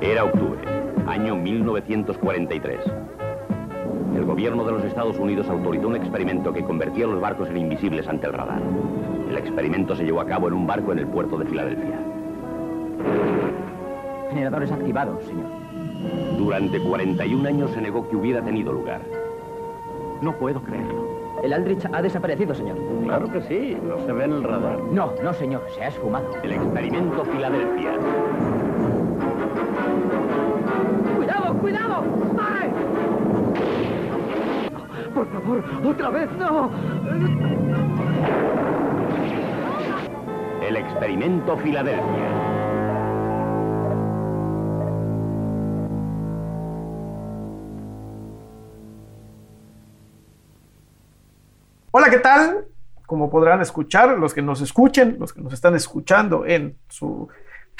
Era octubre, año 1943. El gobierno de los Estados Unidos autorizó un experimento que convertía los barcos en invisibles ante el radar. El experimento se llevó a cabo en un barco en el puerto de Filadelfia. Generadores activados, señor. Durante 41 años se negó que hubiera tenido lugar. No puedo creerlo. El Aldrich ha desaparecido, señor. Claro que sí, no se ve en el radar. No, no, señor, se ha esfumado. El experimento Filadelfia. ¡Cuidado! ¡Ay! Por favor, otra vez, no. El experimento Filadelfia. Hola, ¿qué tal? Como podrán escuchar, los que nos escuchen, los que nos están escuchando en su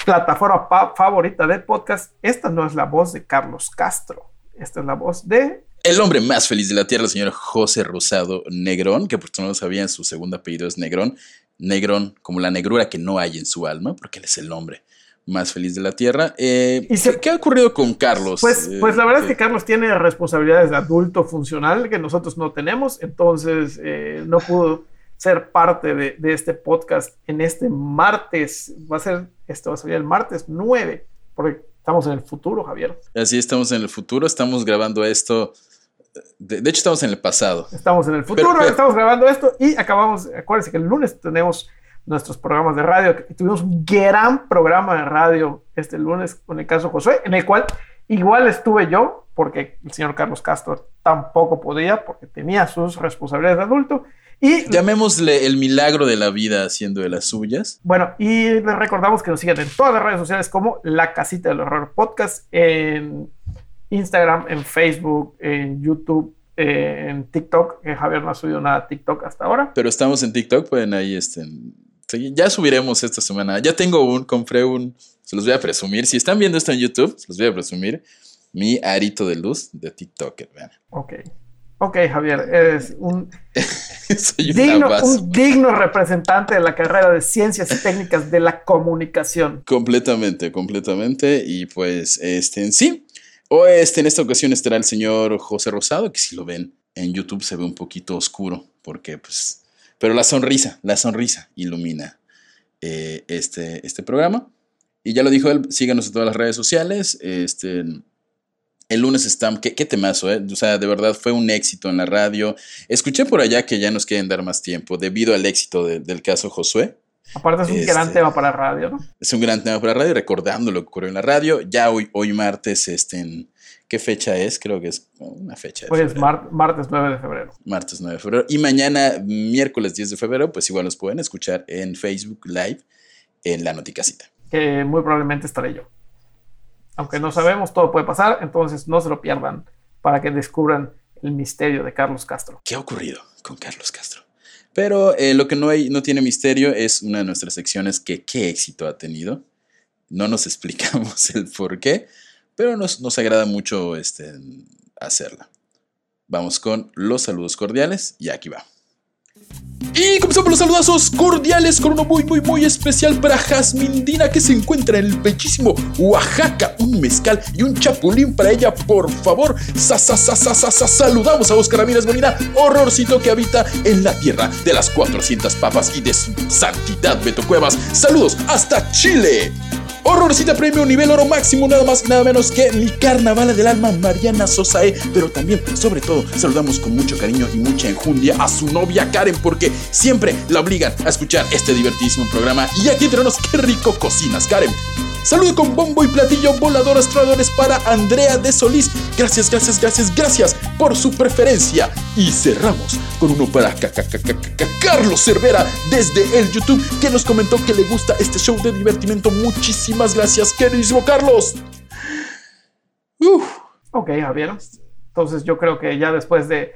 plataforma favorita de podcast, esta no es la voz de Carlos Castro, esta es la voz de... El hombre más feliz de la Tierra, el señor José Rosado Negrón, que por si no lo sabían, su segundo apellido es Negrón. Negrón, como la negrura que no hay en su alma, porque él es el hombre más feliz de la Tierra. Eh, Y se- ¿qué, qué ha ocurrido con Carlos? Pues, Eh, pues la verdad es que Carlos tiene responsabilidades de adulto funcional que nosotros no tenemos, entonces eh, no pudo ser parte de, de este podcast en este martes, va a ser, esto va a salir el martes 9, porque estamos en el futuro, Javier. Así estamos en el futuro, estamos grabando esto. De, de hecho, estamos en el pasado. Estamos en el futuro, pero- estamos grabando esto y acabamos, acuérdense que el lunes tenemos nuestros programas de radio, tuvimos un gran programa de radio este lunes con el caso Josué, en el cual igual estuve yo, porque el señor Carlos Castro tampoco podía, porque tenía sus responsabilidades de adulto. Y Llamémosle el milagro de la vida haciendo de las suyas. bueno, y les recordamos que nos sigan en todas las redes sociales como La Casita del Horror Podcast, en Instagram, en Facebook, en YouTube, en TikTok, que Javier no ha subido nada a TikTok hasta ahora. Pero estamos en TikTok, pueden ahí seguir. Ya subiremos esta semana. Ya tengo un, compré un, se los voy a presumir. Si están viendo esto en YouTube, se los voy a presumir. Mi arito de luz de TikToker, vean. Ok. Ok, Javier, eres un Soy digno, un digno representante de la carrera de Ciencias y Técnicas de la Comunicación. Completamente, completamente. Y pues, este, en sí. O este, en esta ocasión estará el señor José Rosado, que si lo ven en YouTube se ve un poquito oscuro, porque pues, pero la sonrisa, la sonrisa ilumina eh, este, este programa. Y ya lo dijo él, síganos en todas las redes sociales. Este, el lunes está, qué, qué temazo, ¿eh? O sea, de verdad fue un éxito en la radio. Escuché por allá que ya nos quieren dar más tiempo debido al éxito de- del caso Josué. Aparte es un Este- gran tema para radio, ¿no? Es un gran tema para radio, recordando lo que ocurrió en la radio. Ya hoy, hoy martes, este, en- ¿qué fecha es? Creo que es una fecha. Hoy es mar- martes 9 de febrero. martes 9 de febrero. Y mañana, miércoles 10 de febrero, pues igual los pueden escuchar en Facebook Live en La Noticasita. que muy probablemente estaré yo. Aunque no sabemos, todo puede pasar, entonces no se lo pierdan para que descubran el misterio de Carlos Castro. ¿Qué ha ocurrido con Carlos Castro? Pero eh, lo que no, hay, no tiene misterio es una de nuestras secciones que qué éxito ha tenido. No nos explicamos el por qué, pero nos, nos agrada mucho este, hacerla. Vamos con los saludos cordiales y aquí va. Y comenzamos los saludazos cordiales con uno muy, muy, muy especial para Jasmindina que se encuentra en el bellísimo Oaxaca. Un mezcal y un chapulín para ella, por favor. Sa, sa, sa, sa, sa, sa. Saludamos a Oscar Ramírez Molina, horrorcito que habita en la tierra de las 400 papas y de su santidad Beto Cuevas. Saludos hasta Chile. Horrorcita Premio Nivel Oro Máximo, nada más y nada menos que mi carnavala del alma, Mariana Sosae. Pero también, sobre todo, saludamos con mucho cariño y mucha enjundia a su novia Karen, porque siempre la obligan a escuchar este divertidísimo programa. Y aquí tenemos qué rico cocinas, Karen. Saludo con bombo y platillo volador astradores para Andrea de Solís. Gracias, gracias, gracias, gracias por su preferencia. Y cerramos con uno para ca- ca- ca- ca- ca- Carlos Cervera desde el YouTube que nos comentó que le gusta este show de divertimento. Muchísimas gracias, queridísimo Carlos. Ok, Javier. Entonces yo creo que ya después de,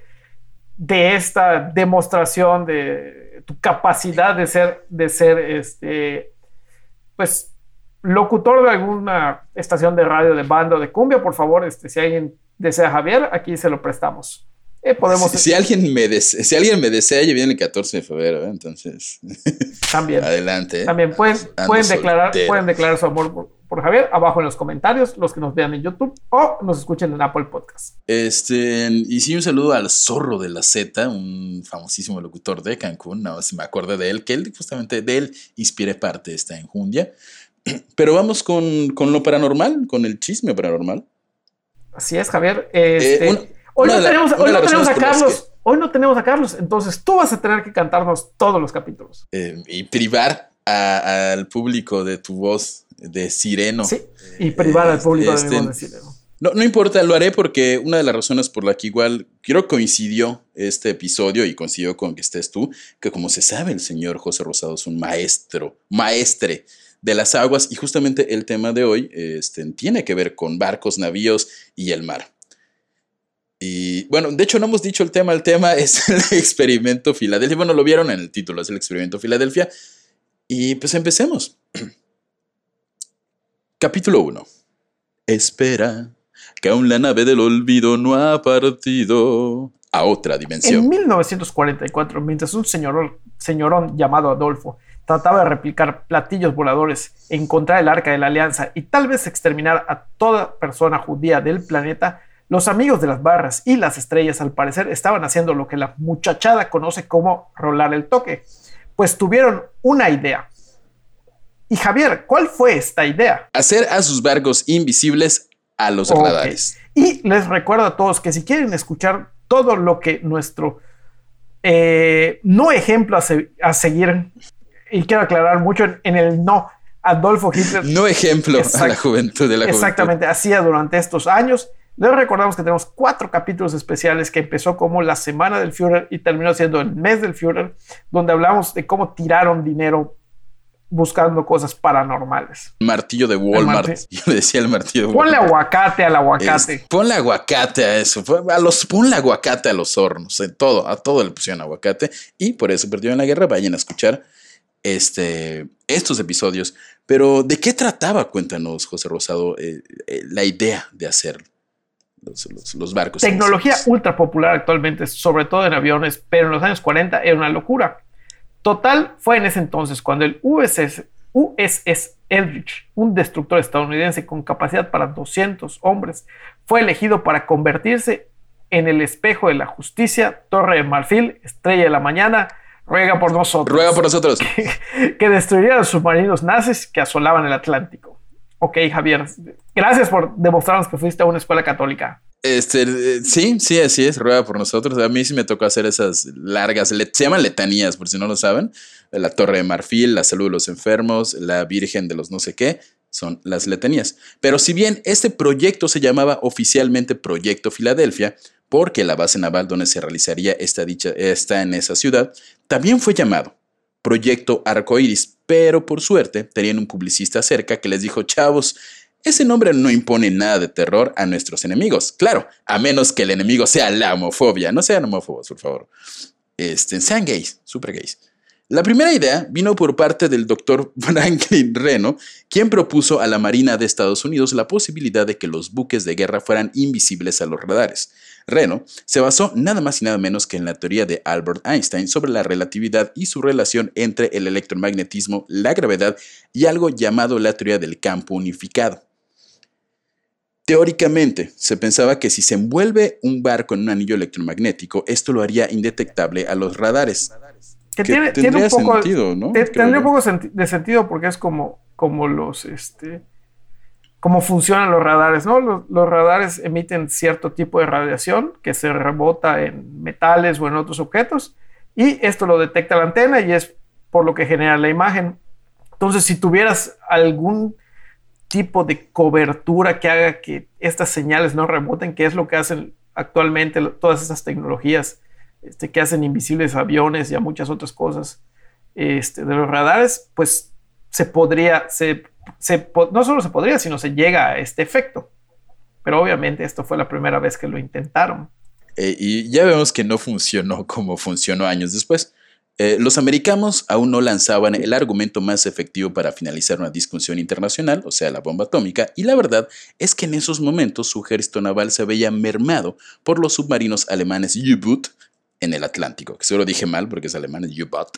de esta demostración de tu capacidad de ser, de ser este, pues, locutor de alguna estación de radio de banda o de cumbia, por favor, este, si alguien desea Javier, aquí se lo prestamos. Eh, podemos... Si, alguien me desea, si alguien me desea, ya viene el 14 de febrero, ¿eh? entonces. También. Adelante. También pueden, pueden, declarar, pueden declarar su amor por, por, Javier abajo en los comentarios, los que nos vean en YouTube o nos escuchen en Apple Podcast. Este, y sí, un saludo al zorro de la Z, un famosísimo locutor de Cancún, nada más me acuerdo de él, que él justamente de él inspire parte de esta enjundia. Pero vamos con, con, lo paranormal, con el chisme paranormal. Así es, Javier. Este, eh, Hoy no, tenemos, hoy no tenemos a Carlos. Hoy no tenemos a Carlos, entonces tú vas a tener que cantarnos todos los capítulos. Eh, y privar al público de tu voz de sireno. Sí, y privar al público de mi voz de sireno. No, no importa, lo haré porque una de las razones por la que igual quiero coincidió este episodio y coincidió con que estés tú, que como se sabe el señor José Rosado es un maestro, maestre de las aguas y justamente el tema de hoy este, tiene que ver con barcos, navíos y el mar. Y bueno, de hecho no hemos dicho el tema, el tema es el experimento Filadelfia. Bueno, lo vieron en el título, es el experimento Filadelfia. Y pues empecemos. Capítulo 1. Espera, que aún la nave del olvido no ha partido a otra dimensión. En 1944, mientras un señor, señorón llamado Adolfo trataba de replicar platillos voladores, encontrar el arca de la alianza y tal vez exterminar a toda persona judía del planeta, los amigos de las barras y las estrellas al parecer estaban haciendo lo que la muchachada conoce como rolar el toque, pues tuvieron una idea. Y Javier, ¿cuál fue esta idea? Hacer a sus barcos invisibles a los radares. Y les recuerdo a todos que si quieren escuchar todo lo que nuestro eh, no ejemplo a, seguir, y quiero aclarar mucho en, el no, Adolfo Hitler. No ejemplo a la juventud de la Exactamente, hacía durante estos años les recordamos que tenemos cuatro capítulos especiales que empezó como la semana del Führer y terminó siendo el mes del Führer, donde hablamos de cómo tiraron dinero buscando cosas paranormales. Martillo de Walmart. Yo le decía el martillo de Walmart. Ponle aguacate al aguacate. ponle aguacate a eso. A los, ponle aguacate a los hornos. En todo, a todo le pusieron aguacate. Y por eso perdió en la guerra. Vayan a escuchar este, estos episodios. Pero, ¿de qué trataba? Cuéntanos, José Rosado, eh, eh, la idea de hacerlo los, barcos. Tecnología ultra popular actualmente, sobre todo en aviones, pero en los años 40 era una locura. Total fue en ese entonces cuando el USS, USS Eldridge, un destructor estadounidense con capacidad para 200 hombres, fue elegido para convertirse en el espejo de la justicia, torre de marfil, estrella de la mañana, ruega por nosotros. Ruega por nosotros. Que, que destruiría a los submarinos nazis que asolaban el Atlántico. Ok, Javier, gracias por demostrarnos que fuiste a una escuela católica. Este, eh, sí, sí, así es, rueda por nosotros. A mí sí me tocó hacer esas largas, se llaman letanías, por si no lo saben. La Torre de Marfil, la Salud de los Enfermos, la Virgen de los no sé qué, son las letanías. Pero si bien este proyecto se llamaba oficialmente Proyecto Filadelfia, porque la base naval donde se realizaría esta dicha está en esa ciudad, también fue llamado Proyecto Arcoiris, pero por suerte tenían un publicista cerca que les dijo, chavos, ese nombre no impone nada de terror a nuestros enemigos. Claro, a menos que el enemigo sea la homofobia. No sean homófobos, por favor. Este, sean gays, super gays. La primera idea vino por parte del doctor Franklin Reno, quien propuso a la Marina de Estados Unidos la posibilidad de que los buques de guerra fueran invisibles a los radares. Reno se basó nada más y nada menos que en la teoría de Albert Einstein sobre la relatividad y su relación entre el electromagnetismo, la gravedad y algo llamado la teoría del campo unificado. Teóricamente, se pensaba que si se envuelve un barco en un anillo electromagnético, esto lo haría indetectable a los radares. Que, tiene, un poco, sentido, ¿no? Tendría un poco de sentido porque es como, como los, este, cómo funcionan los radares, ¿no? Los, radares emiten cierto tipo de radiación que se rebota en metales o en otros objetos y esto lo detecta la antena y es por lo que genera la imagen. Entonces, si tuvieras algún tipo de cobertura que haga que estas señales no reboten, que es lo que hacen actualmente todas estas tecnologías este, que hacen invisibles aviones y a muchas otras cosas este, de los radares, pues se podría, se, no solo se podría, sino se llega a este efecto. pero obviamente esto fue la primera vez que lo intentaron. Eh, y ya vemos que no funcionó como funcionó años después. Eh, los americanos aún no lanzaban el argumento más efectivo para finalizar una discusión internacional, o sea, la bomba atómica, y la verdad es que en esos momentos su ejército naval se veía mermado por los submarinos alemanes U-Boot en el Atlántico, que seguro dije mal porque es alemán, U-Boot.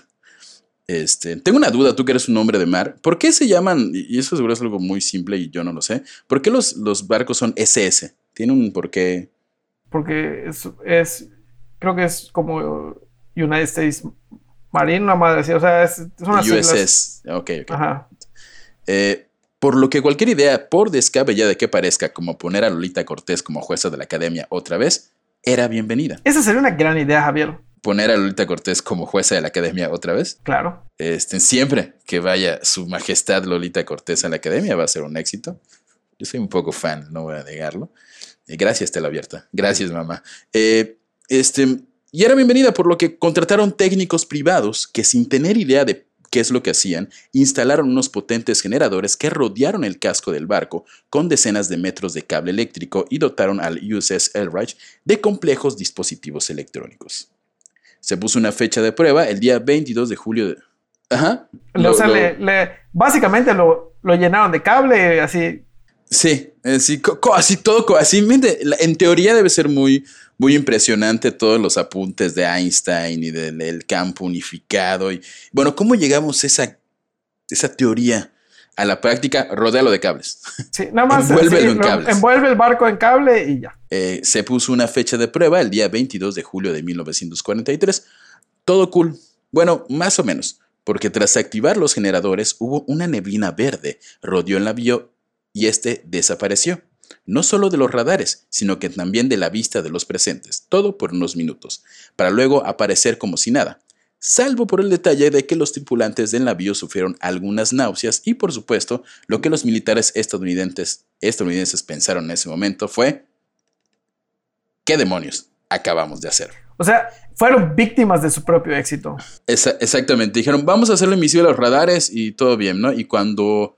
Este, tengo una duda, tú que eres un hombre de mar, ¿por qué se llaman, y eso seguro es algo muy simple y yo no lo sé, ¿por qué los, los barcos son SS? ¿Tiene un por qué? Porque es, es creo que es como United States Marine, una madre así, o sea, es, son las USS, siglas. ok, ok. Ajá. Eh, por lo que cualquier idea, por descabellada de que parezca, como poner a Lolita Cortés como jueza de la academia otra vez, era bienvenida. Esa sería una gran idea, Javier. Poner a Lolita Cortés como jueza de la academia otra vez. Claro. Este, siempre que vaya su majestad Lolita Cortés a la academia va a ser un éxito. Yo soy un poco fan, no voy a negarlo. Eh, gracias, Tela Abierta. Gracias, mamá. Eh, este, y era bienvenida por lo que contrataron técnicos privados que sin tener idea de qué es lo que hacían, instalaron unos potentes generadores que rodearon el casco del barco con decenas de metros de cable eléctrico y dotaron al USS Elbridge de complejos dispositivos electrónicos. Se puso una fecha de prueba el día 22 de julio de... Ajá. o sea, le, le, básicamente lo, lo llenaron de cable, así. Sí, así, así todo, así, en teoría debe ser muy, muy impresionante todos los apuntes de Einstein y del, del campo unificado. Y, bueno, ¿cómo llegamos a esa, esa teoría a la práctica? Rodéalo de cables. Sí, nada más. Envuélvelo sí, en cables. Envuelve el barco en cable y ya. Eh, se puso una fecha de prueba el día 22 de julio de 1943. Todo cool. Bueno, más o menos, porque tras activar los generadores hubo una neblina verde, rodeó el navío y este desapareció. No solo de los radares, sino que también de la vista de los presentes, todo por unos minutos, para luego aparecer como si nada, salvo por el detalle de que los tripulantes del navío sufrieron algunas náuseas y por supuesto lo que los militares estadounidenses, estadounidenses pensaron en ese momento fue ¿qué demonios acabamos de hacer? O sea, fueron víctimas de su propio éxito. Esa- exactamente, dijeron, vamos a hacerlo invisible a los radares y todo bien, ¿no? Y cuando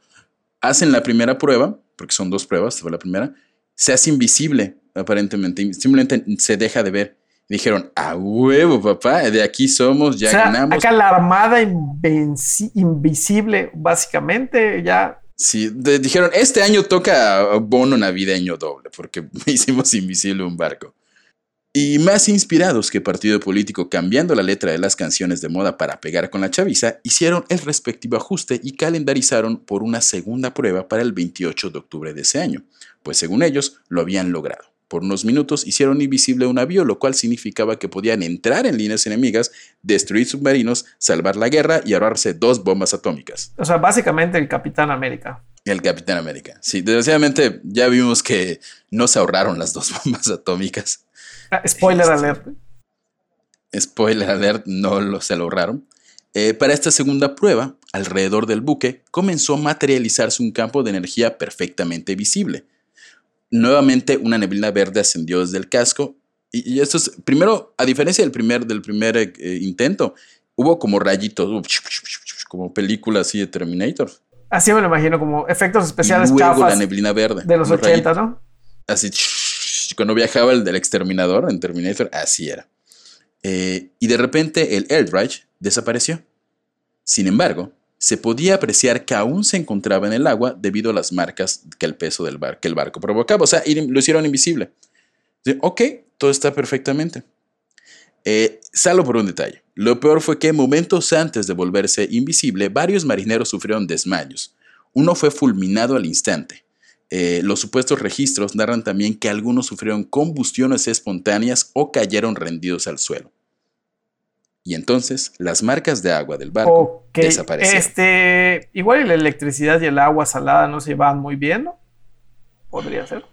hacen la primera prueba, porque son dos pruebas, fue la primera, se hace invisible, aparentemente, simplemente se deja de ver. Dijeron, a huevo, papá, de aquí somos, ya o sea, ganamos. acá la armada invisible, básicamente, ya. Sí, de- dijeron, este año toca bono navideño doble, porque hicimos invisible un barco. Y más inspirados que partido político cambiando la letra de las canciones de moda para pegar con la chaviza, hicieron el respectivo ajuste y calendarizaron por una segunda prueba para el 28 de octubre de ese año, pues según ellos lo habían logrado. Por unos minutos hicieron invisible un avión, lo cual significaba que podían entrar en líneas enemigas, destruir submarinos, salvar la guerra y ahorrarse dos bombas atómicas. O sea, básicamente el Capitán América. El Capitán América. Sí, desgraciadamente ya vimos que no se ahorraron las dos bombas atómicas. Ah, spoiler Este. alert. Spoiler alert, no lo, se lo ahorraron. Eh, para esta segunda prueba, alrededor del buque comenzó a materializarse un campo de energía perfectamente visible. Nuevamente una neblina verde ascendió desde el casco y, y esto es, primero, a diferencia del primer, del primer eh, intento, hubo como rayitos, como película así de Terminator. Así me lo imagino, como efectos Y especiales luego la neblina verde. de los 80, rayitos. ¿no? así cuando viajaba el del exterminador en Terminator, así era. Eh, y de repente el Eldridge desapareció. Sin embargo, se podía apreciar que aún se encontraba en el agua debido a las marcas que el peso del que el barco provocaba. O sea, lo hicieron invisible. Ok, todo está perfectamente. Eh, salvo por un detalle. Lo peor fue que momentos antes de volverse invisible, varios marineros sufrieron desmayos. Uno fue fulminado al instante. Eh, los supuestos registros narran también que algunos sufrieron combustiones espontáneas o cayeron rendidos al suelo. Y entonces las marcas de agua del barco Ok, desaparecieron. este, igual la electricidad y el agua salada no se llevaban muy bien, ¿no? Podría ser.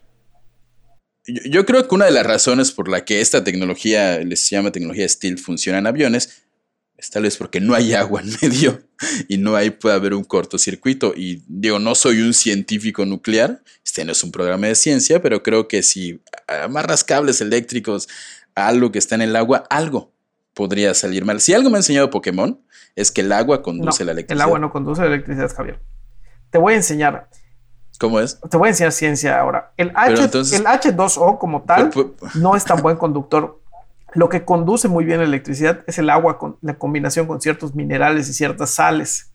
Yo, yo creo que una de las razones por la que esta tecnología, les llama tecnología Steel, funciona en aviones, es tal vez porque no hay agua en medio y no hay, puede haber un cortocircuito. Y digo, no soy un científico nuclear, este no es un programa de ciencia, pero creo que si amarras cables eléctricos a algo que está en el agua, algo podría salir mal. Si algo me ha enseñado Pokémon, es que el agua conduce No, la el electricidad. agua no conduce la electricidad, Javier. Te voy a enseñar. ¿Cómo es? Te voy a enseñar ciencia ahora. El, H, Pero entonces- el H2O como tal no es tan buen conductor. Lo que conduce muy bien la electricidad es el agua con la combinación con ciertos minerales y ciertas sales,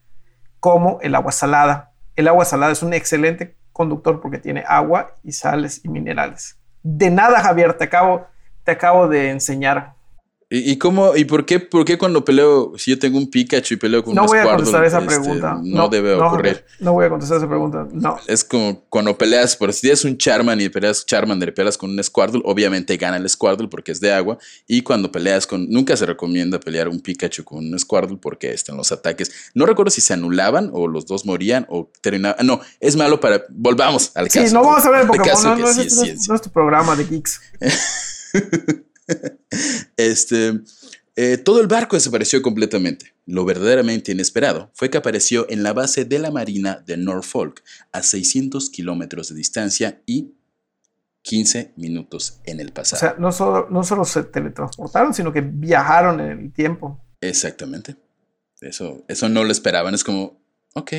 como el agua salada. El agua salada es un excelente conductor porque tiene agua y sales y minerales. De nada, Javier, te acabo, te acabo de enseñar. ¿Y, cómo, y por qué, por qué cuando peleo, si yo tengo un Pikachu y peleo con No un voy a contestar esa este, pregunta. No, debe ocurrir. Javier, No voy a contestar esa pregunta. No. Es como cuando peleas, por si tienes un Charman y peleas Charmander y peleas con un Squirtle, obviamente gana el Squirtle porque es de agua. Y cuando peleas con. Nunca se recomienda pelear un Pikachu con un Squirtle porque están los ataques. No recuerdo si se anulaban o los dos morían o terminaban. No, es malo para. Volvamos al Sí, caso. no vamos a ver el Al Pokémon. No, no sí no no es tu programa de geeks. Este, eh, todo el barco desapareció completamente. Lo verdaderamente inesperado fue que apareció en la base de la Marina de Norfolk, a 600 kilómetros de distancia y 15 minutos en el O pasado. sea, no solo, no solo se teletransportaron, sino que viajaron en el tiempo. Exactamente. Eso, eso no lo esperaban. Es como, ok.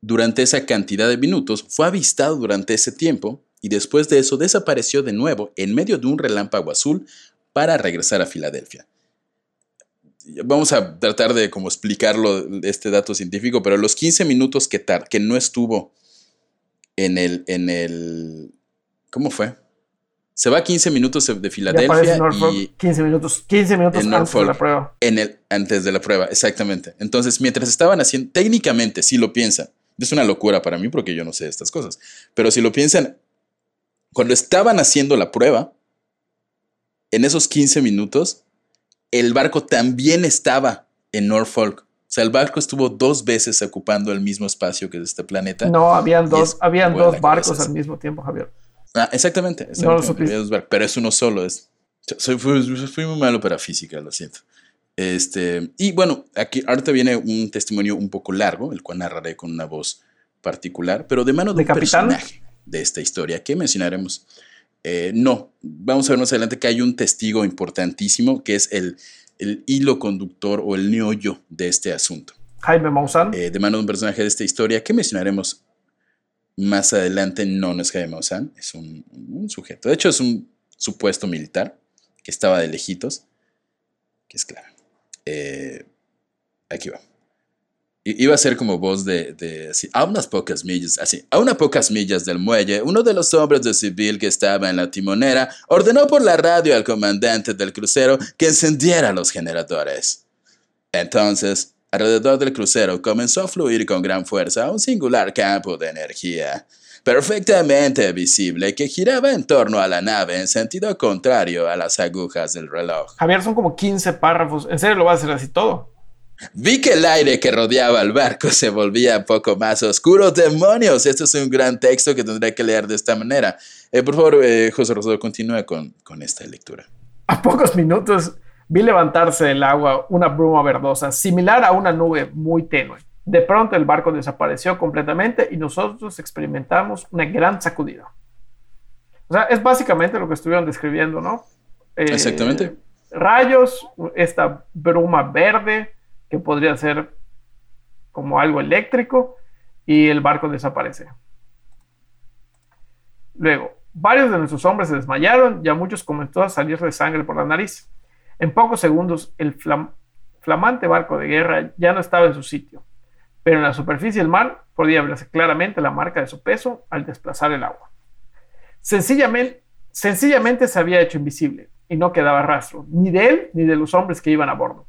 Durante esa cantidad de minutos fue avistado durante ese tiempo y después de eso desapareció de nuevo en medio de un relámpago azul para regresar a Filadelfia. Vamos a tratar de como explicarlo, este dato científico, pero los 15 minutos que, tar- que no estuvo en el, en el... ¿Cómo fue? Se va 15 minutos de Filadelfia Norfolk, y 15 minutos, 15 minutos en antes de la prueba. en el, antes de la prueba, exactamente. Entonces, mientras estaban haciendo, técnicamente, si lo piensan, es una locura para mí porque yo no sé estas cosas, pero si lo piensan, cuando estaban haciendo la prueba, en esos 15 minutos, el barco también estaba en Norfolk. O sea, el barco estuvo dos veces ocupando el mismo espacio que este planeta. No, habían dos, habían dos barcos al mismo tiempo, Javier. Ah, exactamente. No lo exactamente, dos barcos, pero es uno solo. Es, soy, fui, fui muy malo para física, lo siento. Este, y bueno, aquí ahorita viene un testimonio un poco largo, el cual narraré con una voz particular, pero de mano de, ¿De un capitán? personaje de esta historia que mencionaremos. Eh, no, vamos a ver más adelante que hay un testigo importantísimo que es el, el hilo conductor o el neollo de este asunto Jaime Maussan. eh, de mano de un personaje de esta historia que mencionaremos más adelante. No, no es Jaime Maussan, es un, un sujeto. De hecho, es un supuesto militar que estaba de lejitos, que es claro. Eh, aquí va. Iba a ser como voz de, de así, a unas pocas millas, así, a unas pocas millas del muelle, uno de los hombres de civil que estaba en la timonera ordenó por la radio al comandante del crucero que encendiera los generadores. Entonces, alrededor del crucero comenzó a fluir con gran fuerza un singular campo de energía, perfectamente visible, que giraba en torno a la nave en sentido contrario a las agujas del reloj. Javier, son como 15 párrafos. ¿En serio lo vas a hacer así todo? Vi que el aire que rodeaba al barco se volvía un poco más oscuro. ¡Demonios! Esto es un gran texto que tendré que leer de esta manera. Eh, por favor, eh, José Rosado, continúa con, con esta lectura. A pocos minutos vi levantarse del agua una bruma verdosa, similar a una nube muy tenue. De pronto el barco desapareció completamente y nosotros experimentamos una gran sacudida. O sea, es básicamente lo que estuvieron describiendo, ¿no? Eh, Exactamente. Rayos, esta bruma verde que podría ser como algo eléctrico y el barco desaparece. Luego, varios de nuestros hombres se desmayaron y a muchos comenzó a salirle sangre por la nariz. En pocos segundos, el flam- flamante barco de guerra ya no estaba en su sitio, pero en la superficie del mar podía verse claramente la marca de su peso al desplazar el agua. Sencillamente, sencillamente se había hecho invisible y no quedaba rastro, ni de él ni de los hombres que iban a bordo.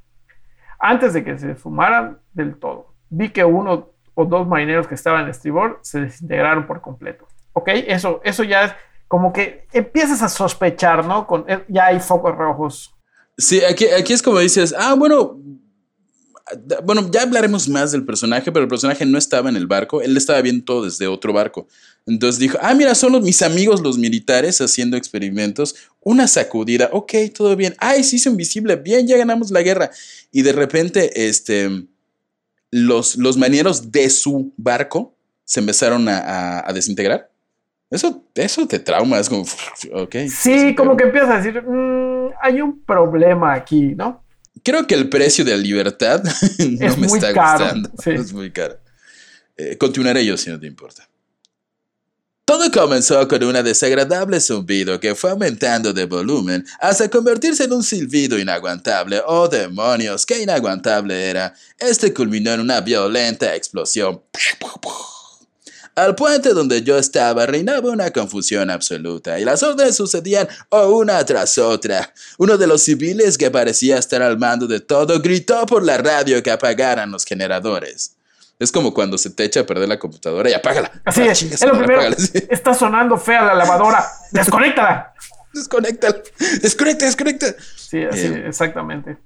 Antes de que se esfumaran del todo, vi que uno o dos marineros que estaban en estribor se desintegraron por completo. ¿Ok? Eso, eso ya es como que empiezas a sospechar, ¿no? Con, eh, ya hay focos rojos. Sí, aquí, aquí es como dices, ah, bueno, bueno, ya hablaremos más del personaje, pero el personaje no estaba en el barco, él estaba viendo todo desde otro barco. Entonces dijo, ah, mira, son los, mis amigos los militares haciendo experimentos, una sacudida, ok, todo bien, ay, se hizo invisible, bien, ya ganamos la guerra. Y de repente, este, los, los marineros de su barco se empezaron a desintegrar. Eso, eso te trauma, es como, ok. Sí, como que empiezas a decir, "Mm, hay un problema aquí, ¿no? Creo que el precio de la libertad no Es me muy está caro, gustando. sí. Es muy caro. Eh, continuaré yo si no te importa. Todo comenzó con un desagradable zumbido que fue aumentando de volumen hasta convertirse en un silbido inaguantable. ¡Oh demonios! ¡Qué inaguantable era! Este culminó en una violenta explosión. Al puente donde yo estaba reinaba una confusión absoluta y las órdenes sucedían una tras otra. Uno de los civiles que parecía estar al mando de todo gritó por la radio que apagaran los generadores. Es como cuando se te echa a perder la computadora y apágala. Así Ah, es. Es lo primero. apágala, sí. Está sonando fea la lavadora. Desconéctala. Desconéctala. Desconecta, desconecta. Sí, así, exactamente.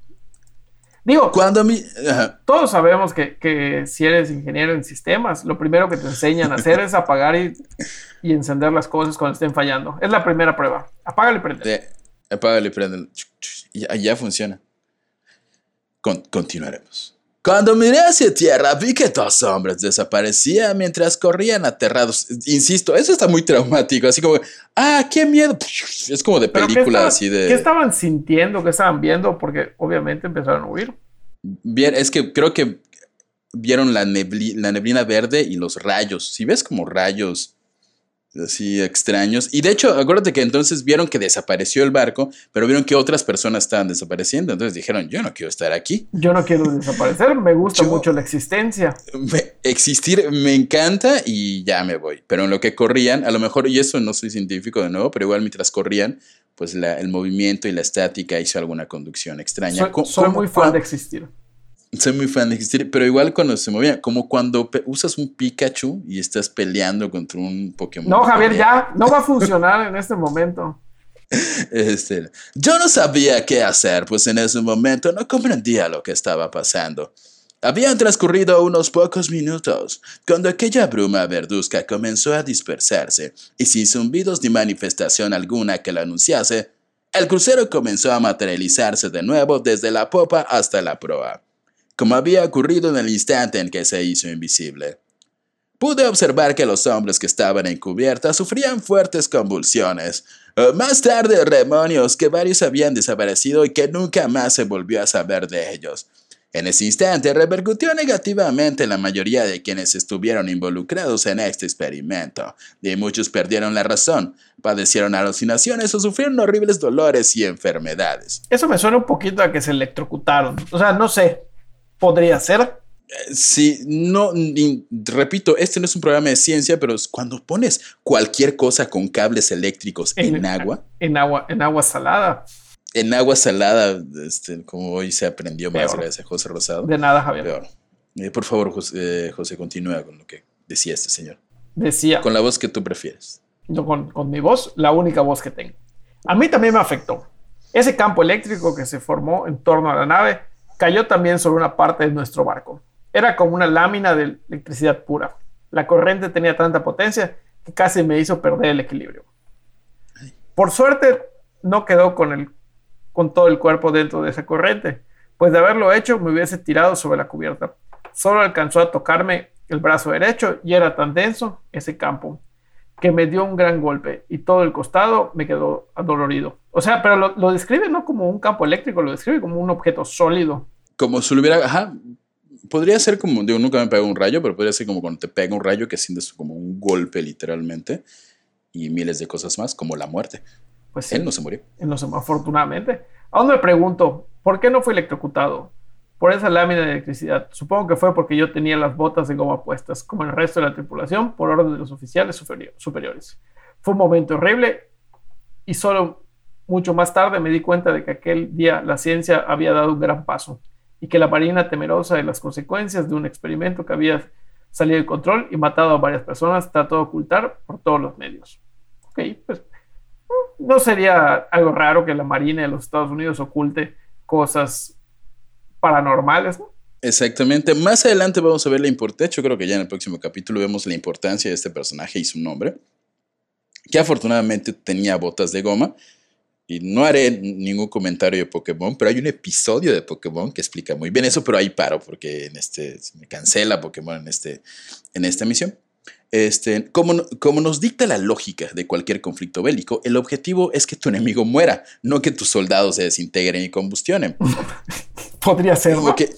Digo, Cuando mi... ajá. todos sabemos que, que si eres ingeniero en sistemas, lo primero que te enseñan a hacer es apagar y, y encender las cosas cuando estén fallando. Es la primera prueba. Apágalo y prende. De, apágale y préndelo. Y Ya, ya funciona. Con- continuaremos. Cuando miré hacia tierra, vi que dos hombres desaparecían mientras corrían aterrados. Insisto, eso está muy traumático. Así como, ah, qué miedo. Es como de Pero ¿qué película estaban- así de. ¿Qué estaban sintiendo? ¿Qué estaban viendo? Porque obviamente empezaron a huir. Bien, es que creo que vieron la, nebli- la neblina verde y los rayos. Si ves como rayos así extraños. Y de hecho, acuérdate que entonces vieron que desapareció el barco, pero vieron que otras personas estaban desapareciendo. Entonces dijeron, yo no quiero estar aquí. Yo no quiero desaparecer, me gusta Yo- mucho la existencia. Me- existir me encanta y ya me voy. Pero en lo que corrían, a lo mejor, y eso no soy científico de nuevo, pero igual mientras corrían, pues la- el movimiento y la estática hizo alguna conducción extraña. Soy, soy muy fan de existir. Soy muy fan de existir, pero igual cuando se movía, como cuando usas un Pikachu y estás peleando contra un Pokémon. No, Javier, pelea. ya, no va a funcionar en este momento. Este, yo no sabía qué hacer, pues en ese momento no comprendía lo que estaba pasando. Habían transcurrido unos pocos minutos cuando aquella bruma verduzca comenzó a dispersarse y sin zumbidos ni manifestación alguna que lo anunciase, el crucero comenzó a materializarse de nuevo desde la popa hasta la proa, como había ocurrido en el instante en que se hizo invisible. Pude observar que los hombres que estaban en cubierta sufrían fuertes convulsiones. Eh, Más tarde, demonios que varios habían desaparecido y que nunca más se volvió a saber de ellos. En ese instante repercutió negativamente en la mayoría de quienes estuvieron involucrados en este experimento, y muchos perdieron la razón, padecieron alucinaciones o sufrieron horribles dolores y enfermedades. Eso me suena un poquito a que se electrocutaron. O sea, no sé. Podría ser. Sí, no, ni- repito, este no es un programa de ciencia, pero cuando pones cualquier cosa con cables eléctricos en agua, En agua, en agua salada. en agua salada, este, como hoy se aprendió más Peor. gracias a José Rosado. De nada, Javier. Peor. Eh, por favor, José, eh, José, continúa con lo que decía este señor. Decía. Con la voz que tú prefieres. yo con, con mi voz, la única voz que tengo. A mí también me afectó. Ese campo eléctrico que se formó en torno a la nave cayó también sobre una parte de nuestro barco. Era como una lámina de electricidad pura. La corriente tenía tanta potencia que casi me hizo perder el equilibrio. Por suerte, no quedó con, el, con todo el cuerpo dentro de esa corriente, pues de haberlo hecho me hubiese tirado sobre la cubierta. Solo alcanzó a tocarme el brazo derecho y era tan denso ese campo que me dio un gran golpe y todo el costado me quedó adolorido. O sea, pero lo, lo describe no como un campo eléctrico, lo describe como un objeto sólido. Como si lo hubiera. Ajá. Podría ser como. Digo, nunca me pegó un rayo, pero podría ser como cuando te pega un rayo que sientes como un golpe, literalmente. Y miles de cosas más, como la muerte. Pues sí, Él no se murió. en los- afortunadamente. Aún me pregunto, ¿por qué no fue electrocutado? Por esa lámina de electricidad. Supongo que fue porque yo tenía las botas de goma puestas, como el resto de la tripulación, por orden de los oficiales superi- superiores. Fue un momento horrible y solo mucho más tarde me di cuenta de que aquel día la ciencia había dado un gran paso y que la marina temerosa de las consecuencias de un experimento que había salido de control y matado a varias personas trató de ocultar por todos los medios. Ok, pues no sería algo raro que la Marina de los Estados Unidos oculte cosas paranormales, ¿no? Exactamente. Más adelante vamos a ver la importancia. Yo creo que ya en el próximo capítulo vemos la importancia de este personaje y su nombre. Que afortunadamente tenía botas de goma. Y no haré ningún comentario de Pokémon, pero hay un episodio de Pokémon que explica muy bien eso, pero ahí paro porque en este me cancela Pokémon en, este, en esta misión. Este, como, no- como nos dicta la lógica de cualquier conflicto bélico, el objetivo es que tu enemigo muera, no que tus soldados se desintegren y combustionen. Podría ser, ¿no? que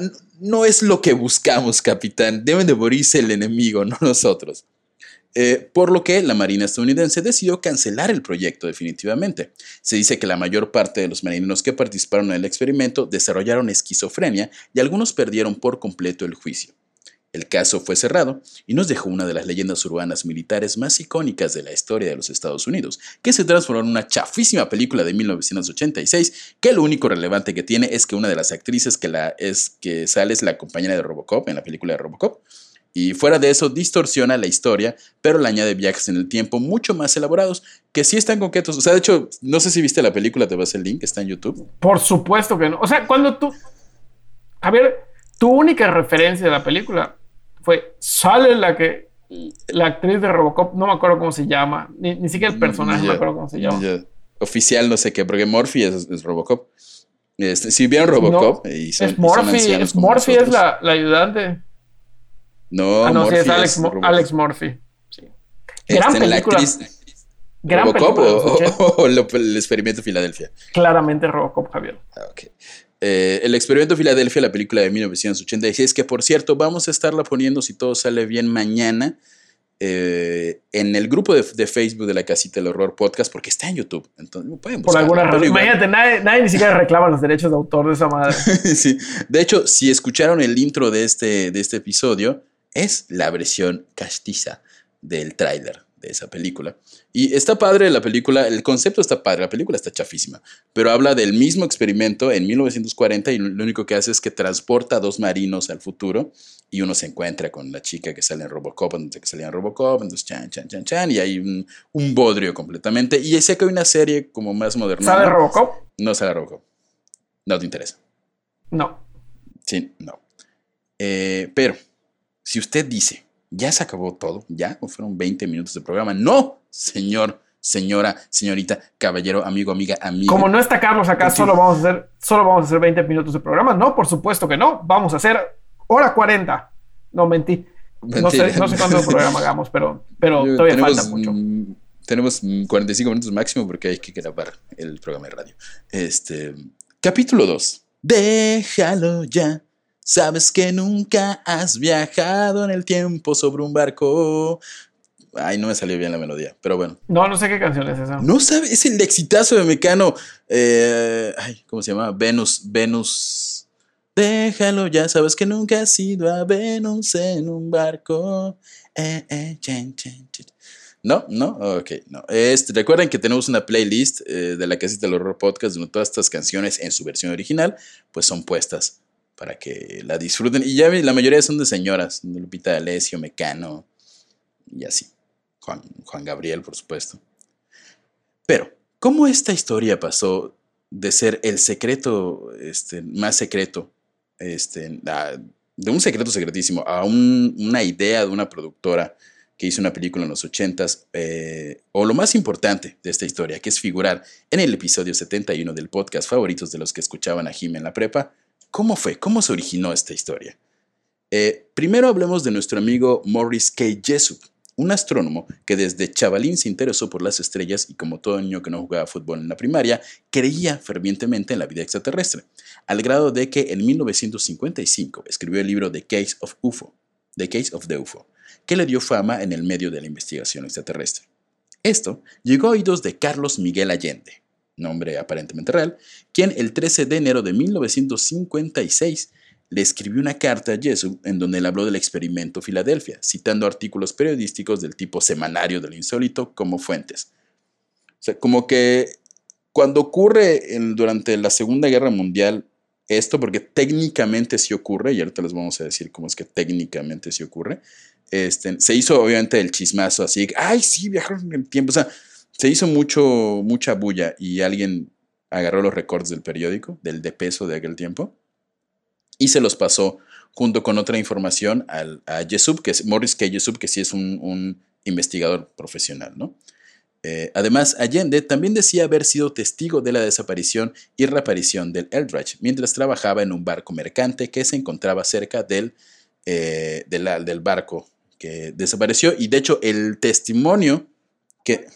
no- no es lo que buscamos, capitán. Deben de morirse el enemigo, no nosotros. eh, por lo que la Marina estadounidense decidió cancelar el proyecto definitivamente. Se dice que la mayor parte de los marineros que participaron en el experimento desarrollaron esquizofrenia y algunos perdieron por completo el juicio. El caso fue cerrado y nos dejó una de las leyendas urbanas militares más icónicas de la historia de los Estados Unidos, que se transformó en una chafísima película de 1986, que lo único relevante que tiene es que una de las actrices que, la es, que sale es la compañera de Robocop en la película de Robocop. Y fuera de eso, distorsiona la historia, pero le añade viajes en el tiempo mucho más elaborados que sí están coquetos. O sea, de hecho, no sé si viste la película, te vas el link, está en YouTube. Por supuesto que no. O sea, cuando tú. A ver, tu única referencia de la película fue. Sale la que. La actriz de Robocop, no me acuerdo cómo se llama, ni, ni siquiera el personaje, no me acuerdo cómo se llama. Ya. Oficial, no sé qué, porque Morphy es, es Robocop. Este, si vieron Robocop y son, es son Morphy, ancianos es, Morphy es la, la ayudante. No, ah, no, Morphy sí, es Alex, Mo- Robocop. Alex Murphy. Sí. Este, Gran película. actriz Gran Robocop película o, 80. o- o lo- el experimento Filadelfia. Claramente Robocop, Javier. Ah, ok. Eh, el experimento Filadelfia, la película de 1986, que por cierto vamos a estarla poniendo si todo sale bien mañana eh, en el grupo de, de Facebook de la Casita del Horror Podcast, porque está en YouTube. Entonces, pueden Por alguna razón. Imagínate, nadie, nadie ni siquiera reclama los derechos de autor de esa madre. Sí. De hecho, si escucharon el intro de este, de este episodio, es la versión castiza del tráiler de esa película. Y está padre la película, el concepto está padre, la película está chafísima, pero habla del mismo experimento en 1940 y lo único que hace es que transporta a dos marinos al futuro y uno se encuentra con la chica que sale en Robocop, de que salía en Robocop, entonces chan, chan, chan, chan, y hay un, un bodrio completamente. Y sé que hay una serie como más moderna. ¿Sabe Robocop? No sale Robocop. No te interesa. No. Sí, no. Eh, pero, si usted dice, ya se acabó todo, ya o fueron 20 minutos de programa, no, señor, señora, señorita, caballero, amigo, amiga, amiga. Como no está Carlos acá, solo vamos a hacer, solo vamos a hacer 20 minutos de programa. No, por supuesto que no. Vamos a hacer hora 40. No, mentí. No sé, no sé cuánto programa hagamos, pero, pero Yo- todavía tenemos, falta mucho. mm, Tenemos mm, 45 minutos máximo porque hay que grabar el programa de radio. Este, capítulo 2. Déjalo ya. Sabes que nunca has viajado en el tiempo sobre un barco. Ay, no me salió bien la melodía, pero bueno. No, no sé qué canción es esa. No sabe, es el exitazo de Mecano. eh, ay, ¿cómo se llama? Venus, Venus. Déjalo ya, sabes que nunca has ido a Venus en un barco. Eh, eh, chen, chen, chen. No, no, ok, no. Este, recuerden que tenemos una playlist eh, de la Casita del Horror Podcast donde todas estas canciones en su versión original pues son puestas para que la disfruten. Y ya la mayoría son de señoras, Lupita D'Alessio, Mecano y así. Juan, Juan Gabriel, por supuesto. Pero, ¿cómo esta historia pasó de ser el secreto este, más secreto, este, de un secreto secretísimo, a un- una idea de una productora que hizo una película en los 80s, eh, o lo más importante de esta historia, que es figurar en el episodio 71 del podcast favoritos de los que escuchaban a Jim en la prepa? ¿Cómo fue? ¿Cómo se originó esta historia? Eh, primero hablemos de nuestro amigo Morris K. Jessup, un astrónomo que desde chavalín se interesó por las estrellas y como todo niño que no jugaba fútbol en la primaria, creía fervientemente en la vida extraterrestre, al grado de que en 1955 escribió el libro The Case of UFO, The Case of the UFO, que le dio fama en el medio de la investigación extraterrestre. Esto llegó a oídos de Carlos Miguel Allende, nombre aparentemente real, quien el 13 de enero de 1956 le escribió una carta a Jessup en donde él habló del experimento Filadelfia, citando artículos periodísticos del tipo semanario del insólito como fuentes. O sea, como que cuando ocurre en- durante la Segunda Guerra Mundial esto, porque técnicamente sí ocurre, y ahorita les vamos a decir cómo es que técnicamente sí ocurre, este, se hizo obviamente el chismazo así, ay, sí, viajaron en el tiempo, o sea, se hizo mucho, mucha bulla y alguien agarró los recortes del periódico, del de peso de aquel tiempo, y se los pasó junto con otra información al, a Jessup, que es Morris K. Jessup, que sí es un, un investigador profesional, ¿no? Eh, además, Allende también decía haber sido testigo de la desaparición y reaparición del Eldridge mientras trabajaba en un barco mercante que se encontraba cerca del, eh, del barco que desapareció. Y de hecho, el testimonio que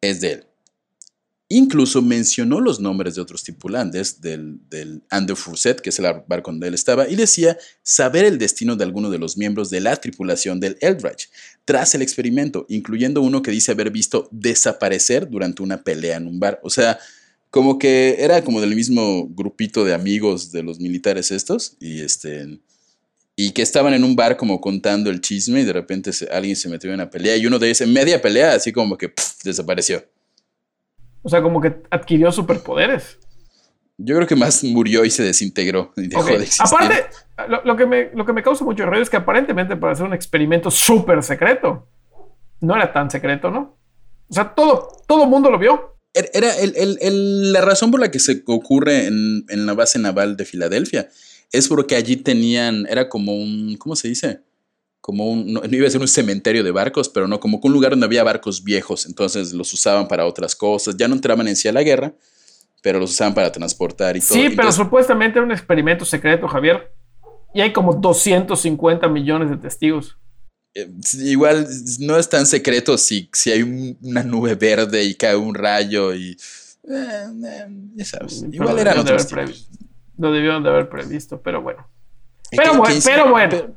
es de él. Incluso mencionó los nombres de otros tripulantes del, del Ander Furset, que es el barco donde él estaba, y decía saber el destino de alguno de los miembros de la tripulación del Eldridge tras el experimento, incluyendo uno que dice haber visto desaparecer durante una pelea en un bar. O sea, como que era como del mismo grupito de amigos de los militares estos, y este y que estaban en un bar como contando el chisme y de repente alguien se metió en una pelea y uno de ellos en media pelea así como que desapareció. O sea, como que adquirió superpoderes. Yo creo que más murió y se desintegró y dejó de existir. Aparte, lo, que me, lo que me causa mucho ruido es que aparentemente para hacer un experimento súper secreto, no era tan secreto, ¿no? O sea, todo, todo mundo lo vio. Er, era la razón por la que se ocurre en, en la base naval de Filadelfia es porque allí tenían, era como un, ¿cómo se dice? como un, no, iba a ser un cementerio de barcos, pero no, como un lugar donde había barcos viejos, entonces los usaban para otras cosas, ya no entraban en sí a la guerra, pero los usaban para transportar y todo. Sí, pero supuestamente era un experimento secreto, Javier, y hay como 250 millones de testigos. Eh, igual no es tan secreto si, si hay una nube verde y cae un rayo y... Eh, eh, ya sabes, igual eran otros Lo debieron de haber previsto, pero bueno. Pero, bueno, pero bueno.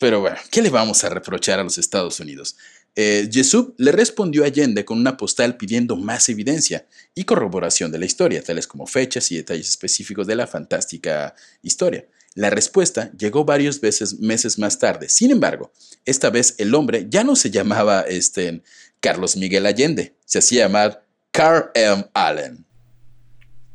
Pero bueno, ¿qué le vamos a reprochar a los Estados Unidos? Eh, Yesub le respondió a Allende con una postal pidiendo más evidencia y corroboración de la historia, tales como fechas y detalles específicos de la fantástica historia. La respuesta llegó varios veces, meses más tarde. Sin embargo, esta vez el hombre ya no se llamaba este, Carlos Miguel Allende, se hacía llamar Carl M. Allen.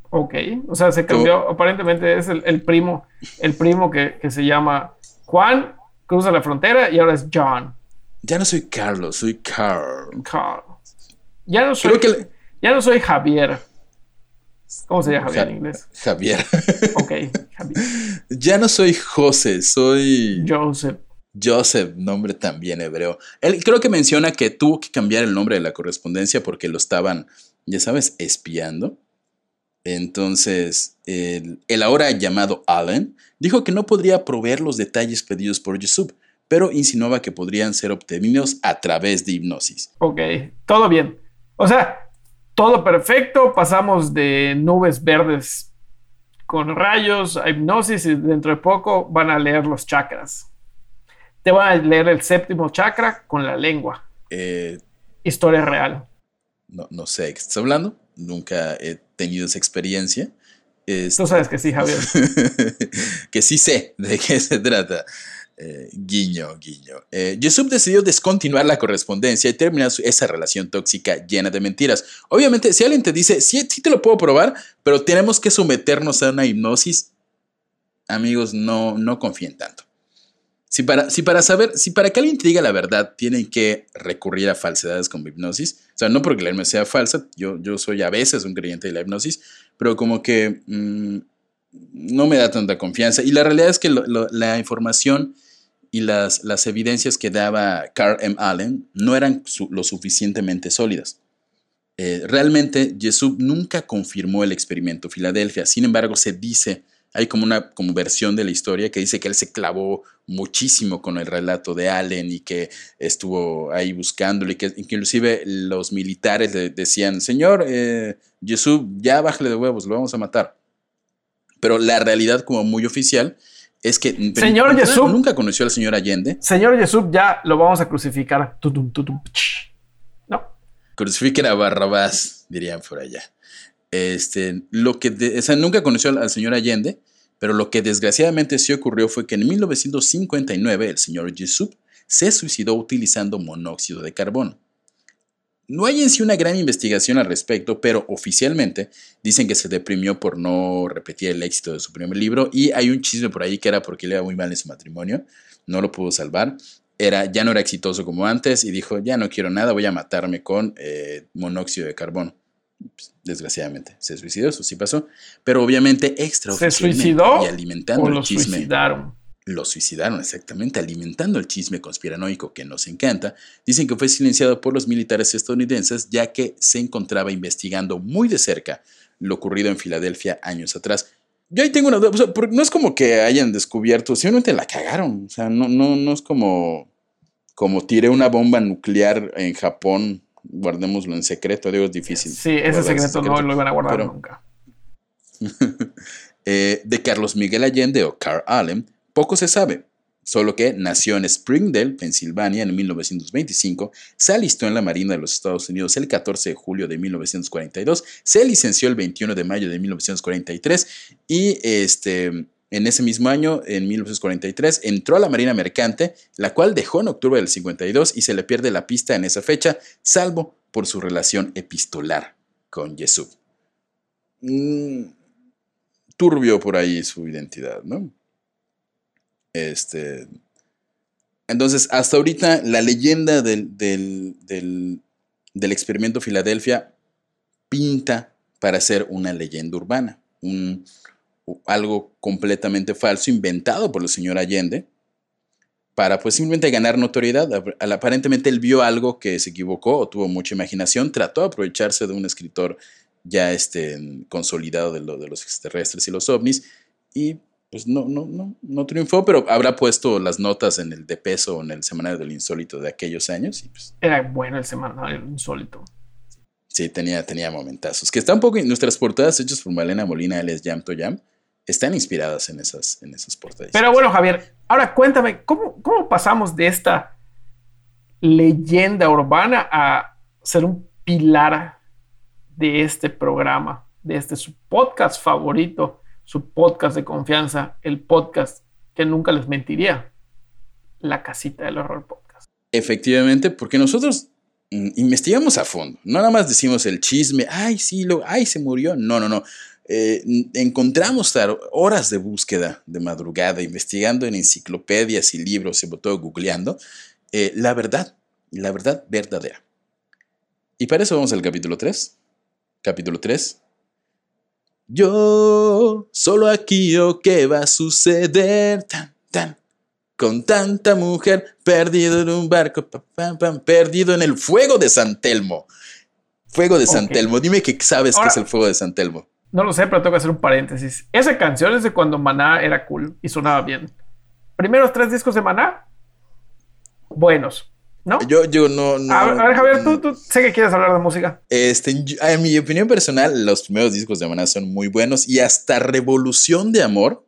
Ok, o sea, se cambió, aparentemente es el, primo, el primo que, que se llama Juan cruza la frontera y ahora es John. Ya no soy Carlos, soy Carl. Carl. Ya no soy, ya no soy Javier. ¿Cómo se llama Javier en inglés? Javier. Ok, Javier. Ya no soy José, soy. Joseph. Joseph, nombre también hebreo. Él creo que menciona que tuvo que cambiar el nombre de la correspondencia porque lo estaban, ya sabes, espiando. Entonces, el, ahora llamado Allen dijo que no podría proveer los detalles pedidos por Yusuf, pero insinuaba que podrían ser obtenidos a través de hipnosis. Ok, todo bien. O sea, todo perfecto. Pasamos de nubes verdes con rayos a hipnosis y dentro de poco van a leer los chakras. Te van a leer el séptimo chakra con la lengua. Eh, Historia real. No, no sé de qué estás hablando. Nunca he tenido esa experiencia. Tú sabes que sí, Javier. que sí sé de qué se trata. Eh, guiño, guiño. Eh, Yusuf decidió descontinuar la correspondencia y terminar esa relación tóxica llena de mentiras. Obviamente, si alguien te dice, sí, sí te lo puedo probar, pero tenemos que someternos a una hipnosis, amigos, no, no confíen tanto. Si para, si para saber, si para que alguien te diga la verdad tienen que recurrir a falsedades como hipnosis, o sea, no porque la hipnosis sea falsa, yo, yo soy a veces un creyente de la hipnosis, pero como que mm, no me da tanta confianza. Y la realidad es que la información y las, las evidencias que daba Carl M. Allen no eran lo suficientemente sólidas. Eh, realmente, Jesús nunca confirmó el experimento Filadelfia, sin embargo, se dice hay como una como versión de la historia que dice que él se clavó muchísimo con el relato de Allen y que estuvo ahí buscándolo y que, inclusive los militares le decían, señor eh, Jesús, ya bájale de huevos, lo vamos a matar. Pero la realidad como muy oficial es que señor Jesús nunca conoció al señor Allende. Señor Jesús, ya lo vamos a crucificar. No. Crucifiquen a Barrabás, dirían por allá. Este, lo que nunca conoció al, señor Allende, pero lo que desgraciadamente sí ocurrió fue que en 1959 el señor Yusuf se suicidó utilizando monóxido de carbono. No hay en sí una gran investigación al respecto, pero oficialmente dicen que se deprimió por no repetir el éxito de su primer libro y hay un chisme por ahí que era porque le iba muy mal en su matrimonio, no lo pudo salvar, era, ya no era exitoso como antes y dijo, ya no quiero nada, voy a matarme con eh, monóxido de carbono. Pues, desgraciadamente se suicidó, eso sí pasó, pero obviamente extra ¿Se suicidó? y alimentando el chisme. Suicidaron? Lo suicidaron exactamente, alimentando el chisme conspiranoico que nos encanta. Dicen que fue silenciado por los militares estadounidenses ya que se encontraba investigando muy de cerca lo ocurrido en Filadelfia años atrás. Yo ahí tengo una duda, no es como que hayan descubierto, simplemente la cagaron, o sea, no, no, no es como, como tiré una bomba nuclear en Japón guardémoslo en secreto, digo, es difícil. Sí, ese secreto, no lo iban a guardar pero- nunca. Eh, de Carlos Miguel Allende o Carl Allen, poco se sabe, solo que nació en Springdale, Pensilvania, en 1925, se alistó en la Marina de los Estados Unidos el 14 de julio de 1942, se licenció el 21 de mayo de 1943 y este, en ese mismo año, en 1943, entró a la Marina Mercante, la cual dejó en octubre del 52 y se le pierde la pista en esa fecha, salvo por su relación epistolar con Yesub. Mm, turbio por ahí su identidad, ¿no? Este. Entonces, hasta ahorita, la leyenda del, del, del- del experimento Filadelfia pinta para ser una leyenda urbana, un, algo completamente falso, inventado por el señor Allende, para pues simplemente ganar notoriedad. Aparentemente él vio algo que se equivocó o tuvo mucha imaginación, trató de aprovecharse de un escritor ya este, consolidado de, lo- de los extraterrestres y los ovnis, y pues no, no, no, no triunfó, pero habrá puesto las notas en el de peso o en el semanario del insólito de aquellos años, y pues Era bueno el semanario insólito. sí, tenía, tenía momentazos. Que está un poco, nuestras portadas hechas por Malena Molina, alias Jam to Jam, están inspiradas en esas, en esas portadas. Pero bueno, Javier, ahora cuéntame, ¿cómo, cómo pasamos de esta leyenda urbana a ser un pilar de este programa, de este su podcast favorito, su podcast de confianza, el podcast que nunca les mentiría, La Casita del Horror Podcast? Efectivamente, porque nosotros mm, investigamos a fondo. No nada más decimos el chisme, ay, sí, lo, ay, se murió. No, no, no. Eh, encontramos horas de búsqueda de madrugada, investigando en enciclopedias y libros, sobre todo googleando, eh, la verdad, la verdad verdadera. Y para eso vamos al capítulo 3. Capítulo 3. Yo, solo aquí, o qué va a suceder, tan, tan, con tanta mujer, perdido en un barco, pa, pam, pam, perdido en el fuego de San Telmo. Fuego de San Ok. Telmo, dime que sabes Ahora- qué es el fuego de San Telmo. No lo sé, pero tengo que hacer un paréntesis. Esa canción es de cuando Maná era cool y sonaba bien. Primeros tres discos de Maná, buenos, ¿no? Yo, yo no, no. a, ver, a ver, Javier, tú, tú sé que quieres hablar de música. Este, en mi opinión personal, los primeros discos de Maná son muy buenos y hasta Revolución de Amor,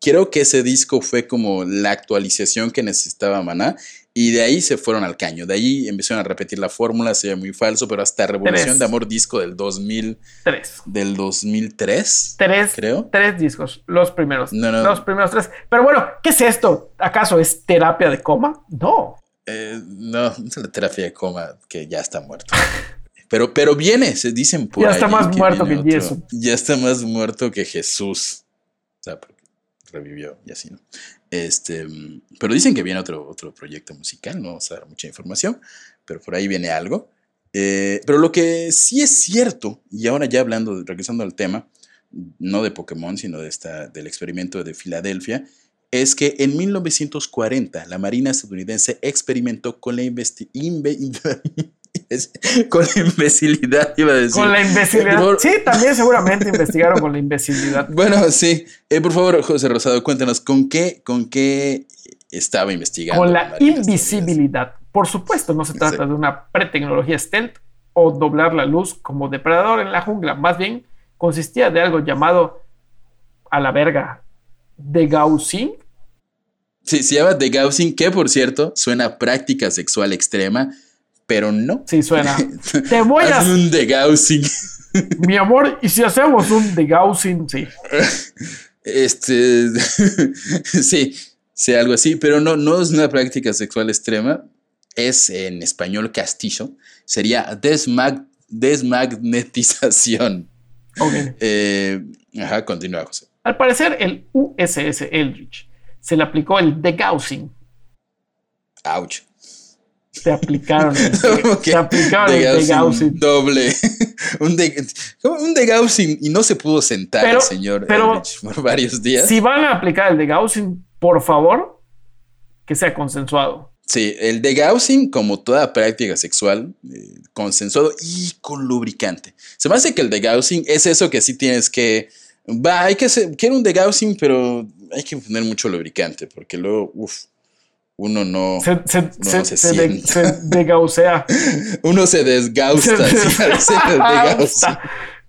creo que ese disco fue como la actualización que necesitaba Maná y de ahí se fueron al caño. De ahí empezaron a repetir la fórmula, se veía muy falso, pero hasta Revolución Tres. de Amor disco del 2000, Tres. del 2003, Tres, creo. tres discos, los primeros. No, no. Los primeros tres. Pero bueno, ¿qué es esto? ¿Acaso es terapia de coma? No. Eh, no, es la terapia de coma que ya está muerto. Pero, pero viene, se dicen por Ya está ahí más muerto que. Jesús. Ya está más muerto que Jesús. O sea, porque revivió y así, ¿no? Este, pero dicen que viene otro, otro proyecto musical, no vamos a dar mucha información, pero por ahí viene algo. Eh, pero lo que sí es cierto, y ahora ya hablando, regresando al tema, no de Pokémon, sino de esta, del experimento de Filadelfia, es que en 1940 la Marina estadounidense experimentó con la, investi- inve- con la imbecilidad, iba a decir. Con la imbecilidad. Sí, también seguramente investigaron con la imbecilidad. Bueno, sí. Eh, por favor, José Rosado, cuéntanos, ¿con qué, con qué estaba investigando? Con la invisibilidad. Por supuesto, no se trata Sí. de una pretecnología stealth o doblar la luz como depredador en la jungla. Más bien, consistía de algo llamado a la verga de Gaussing. Sí, se llama degaussing, que por cierto suena a práctica sexual extrema, pero no. Sí, suena. Te voy a. Hacen un degaussing. Mi amor, y si hacemos un de Gaussing, sí. Este, sí, sí, algo así, pero no, no es una práctica sexual extrema, es en español castillo, sería desmag- desmagnetización. Ok. Eh, ajá, continúa, José. Al parecer, el USS Eldridge se le aplicó el de Gaussing. Ouch. Te aplicaron Como que te aplicaron el de degaussing Gaussing. doble. un, de, un degaussing y no se pudo sentar Pero- el señor pero- por varios días. Si van a aplicar el de Gaussing, por favor, que sea consensuado. Sí, el degaussing, como toda práctica sexual, eh, consensuado y con lubricante. Se me hace que el degaussing es eso que sí tienes que. Va, hay que hacer. Quiero un degaussing, pero hay que poner mucho lubricante, porque luego, uff, uno no Se, se, se, se se de- sienta. se degausea. uno se desgausta si hace el degaussing.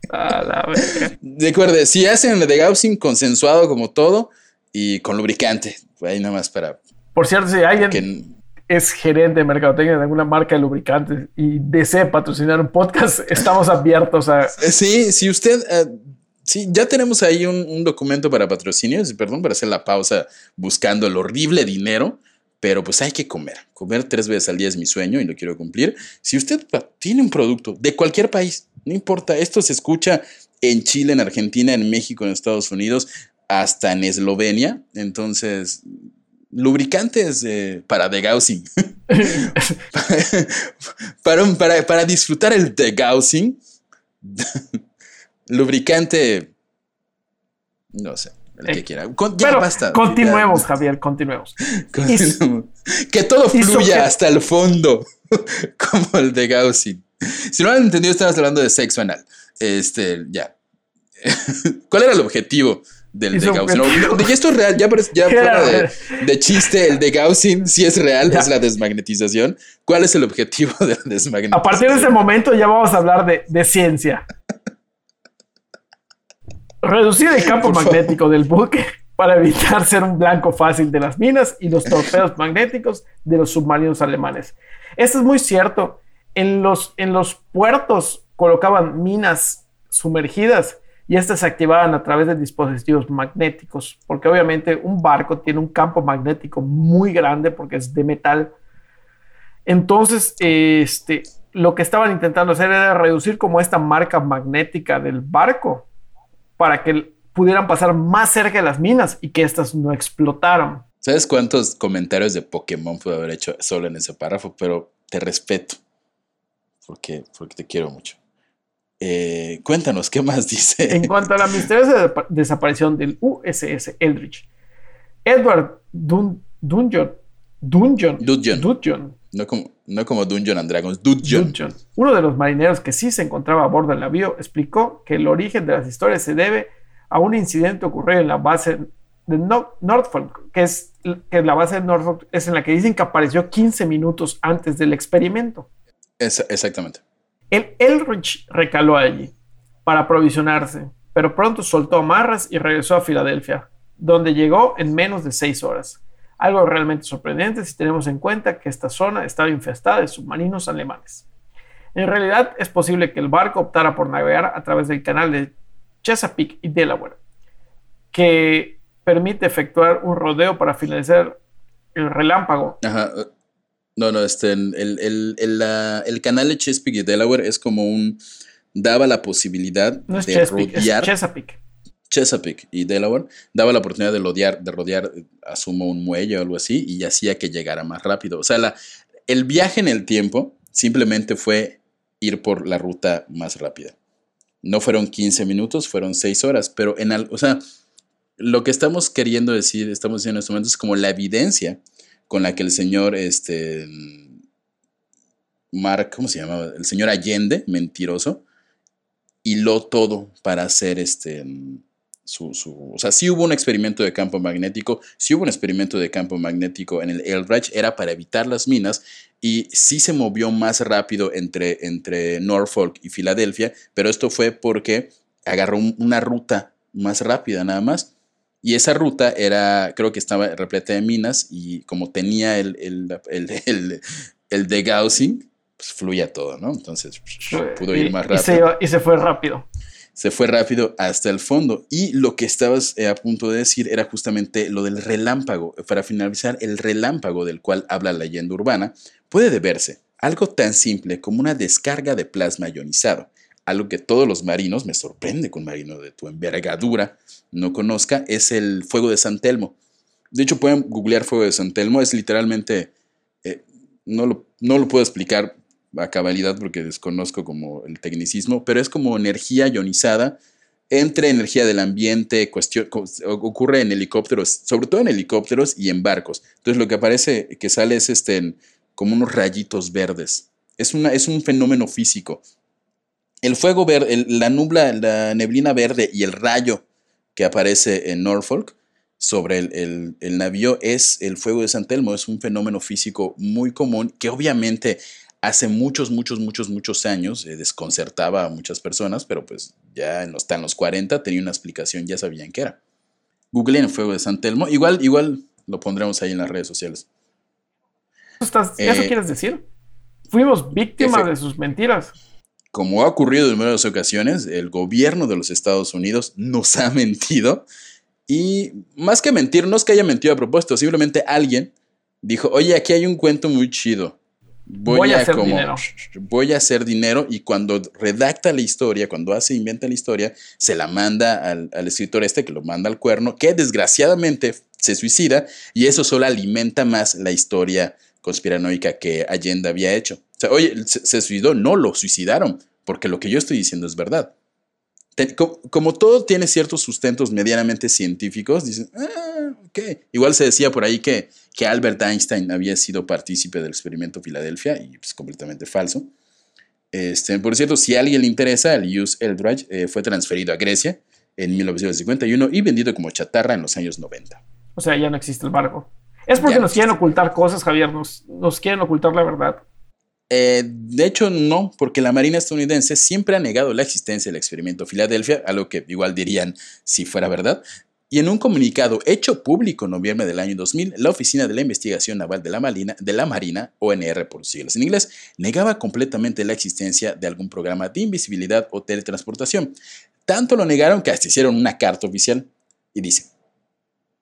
A la verga. Recuerde, si hacen el degaussing consensuado como todo y con lubricante, ahí nada más para Por cierto, si alguien que es gerente de mercadotecnia de alguna marca de lubricantes y desea patrocinar un podcast, estamos abiertos a. Sí, si usted. eh, sí, ya tenemos ahí un, un documento para patrocinios, perdón, para hacer la pausa buscando el horrible dinero, pero pues hay que comer. Comer tres veces al día es mi sueño y lo quiero cumplir. Si usted tiene un producto de cualquier país, no importa, esto se escucha en Chile, en Argentina, en México, en Estados Unidos, hasta en Eslovenia. Entonces, lubricantes eh, para degaussing. para, para, para disfrutar el degaussing, lubricante, no sé, el que Eh, quiera. Con- ya Pero basta. continuemos, Ya. Javier, continuemos. Continuemos. Que todo fluya hasta el fondo, como el de Gaussing. Si no lo han entendido, estamos hablando de sexo anal. Este, ya. ¿Cuál era el objetivo del de? No, no, y esto es real, ya, ya fuera de, de chiste, el de Gaussing sí es real, Ya. es la desmagnetización. ¿Cuál es el objetivo de la desmagnetización? A partir de ese momento ya vamos a hablar de, de ciencia. Reducir el campo magnético del buque para evitar ser un blanco fácil de las minas y los torpedos magnéticos de los submarinos alemanes. Esto es muy cierto. En los, en los puertos colocaban minas sumergidas y estas se activaban a través de dispositivos magnéticos, porque obviamente un barco tiene un campo magnético muy grande porque es de metal. Entonces, este, lo que estaban intentando hacer era reducir como esta marca magnética del barco para que pudieran pasar más cerca de las minas y que éstas no explotaran. ¿Sabes cuántos comentarios de Pokémon pude haber hecho solo en ese párrafo? Pero te respeto. Porque, porque te quiero mucho. Eh, cuéntanos, ¿qué más dice? En cuanto a la misteriosa desaparición del USS Eldridge, Edward Dun Dungeon, Dungeon. Dudgeon, No como, no como Dungeon and Dragons. Dudgeon, uno de los marineros que sí se encontraba a bordo del navío, explicó que el origen de las historias se debe a un incidente ocurrido en la base de No- Norfolk, que es que la base de Norfolk es en la que dicen que apareció 15 minutos antes del experimento. Esa- exactamente. El Eldridge recaló allí para aprovisionarse, pero pronto soltó amarras y regresó a Filadelfia, donde llegó en menos de seis horas. Algo realmente sorprendente si tenemos en cuenta que esta zona estaba infestada de submarinos alemanes. En realidad es posible que el barco optara por navegar a través del canal de Chesapeake y Delaware, que permite efectuar un rodeo para finalizar el relámpago Ajá. eh, No, no, este, el, el, el, la- el canal de Chesapeake y Delaware es como un. daba la posibilidad No es de Chesapeake, es rodear. Chesapeake. Chesapeake y Delaware daba la oportunidad de rodear, de rodear, eh, asumo, un muelle o algo así, y hacía que llegara más rápido. O sea, el viaje en el tiempo simplemente fue ir por la ruta más rápida. No fueron 15 minutos, fueron 6 horas, pero en al- o sea, lo que estamos queriendo decir, estamos diciendo en este momento es como la evidencia con la que el señor, este, Mark, ¿cómo se llamaba? El señor Allende, mentiroso, hiló todo para hacer este, su, su- o sea, sí hubo un experimento de campo magnético, sí hubo un experimento de campo magnético en el Eldridge, era para evitar las minas y sí se movió más rápido entre, entre Norfolk y Filadelfia, pero esto fue porque agarró un- una ruta más rápida nada más. Y esa ruta era, creo que estaba repleta de minas y como tenía el, el, el, el, el degaussing, pues fluía todo, ¿no? Entonces pudo ir más y rápido se y se fue rápido. Se fue rápido hasta el fondo. Y lo que estabas eh, a punto de decir era justamente lo del relámpago. Para finalizar, el relámpago del cual habla la leyenda urbana puede deberse algo tan simple como una descarga de plasma ionizado. Algo que todos los marinos, me sorprende que un marino de tu envergadura no conozca, es el fuego de San Telmo. De hecho, pueden googlear fuego de San Telmo, es literalmente, eh, no, no lo puedo explicar a cabalidad porque desconozco como el tecnicismo, pero es como energía ionizada entre energía del ambiente, cuestión, ocurre en helicópteros, sobre todo en helicópteros y en barcos. Entonces lo que aparece que sale es este, como unos rayitos verdes. Es, una, es un fenómeno físico. El fuego verde, la nubla, la neblina verde y el rayo que aparece en Norfolk sobre el, el, el, navío es el fuego de San Telmo. Es un fenómeno físico muy común que obviamente hace muchos, muchos, muchos, muchos años eh, desconcertaba a muchas personas, pero pues ya en los, en los 40 tenía una explicación, ya sabían qué era. Google en el fuego de San Telmo. Igual, igual lo pondremos ahí en las redes sociales. ¿Eso eh, quieres decir? Fuimos víctimas de sus mentiras. Como ha ocurrido en numerosas ocasiones, el gobierno de los Estados Unidos nos ha mentido. Y más que mentir, no es que haya mentido a propósito, simplemente alguien dijo, oye, aquí hay un cuento muy chido. Voy, a, hacer dinero. Voy a hacer dinero y cuando redacta la historia, cuando hace, inventa la historia, se la manda al, al escritor este que lo manda al cuerno, que desgraciadamente se suicida y eso solo alimenta más la historia conspiranoica que Allende había hecho. O sea, oye, se, suicidó, no lo suicidaron, porque lo que yo estoy diciendo es verdad. Como, todo tiene ciertos sustentos medianamente científicos, dicen, ah, ok. Igual se decía por ahí que, que Albert Einstein había sido partícipe del experimento Filadelfia, y es pues, completamente falso. Este, por cierto, si a alguien le interesa, el Hughes Eldridge eh, fue transferido a Grecia en 1951 y vendido como chatarra en los años 90. O sea, ya no existe el barco. Es porque nos quieren ocultar cosas, Javier, nos, nos quieren ocultar la verdad. Eh, de hecho, no, porque la Marina estadounidense siempre ha negado la existencia del experimento Filadelfia, algo que igual dirían si fuera verdad. Y en un comunicado hecho público en noviembre del año 2000, la Oficina de la Investigación Naval de la Marina, de la Marina ONR por siglas en inglés, negaba completamente la existencia de algún programa de invisibilidad o teletransportación. Tanto lo negaron que hasta hicieron una carta oficial y dice,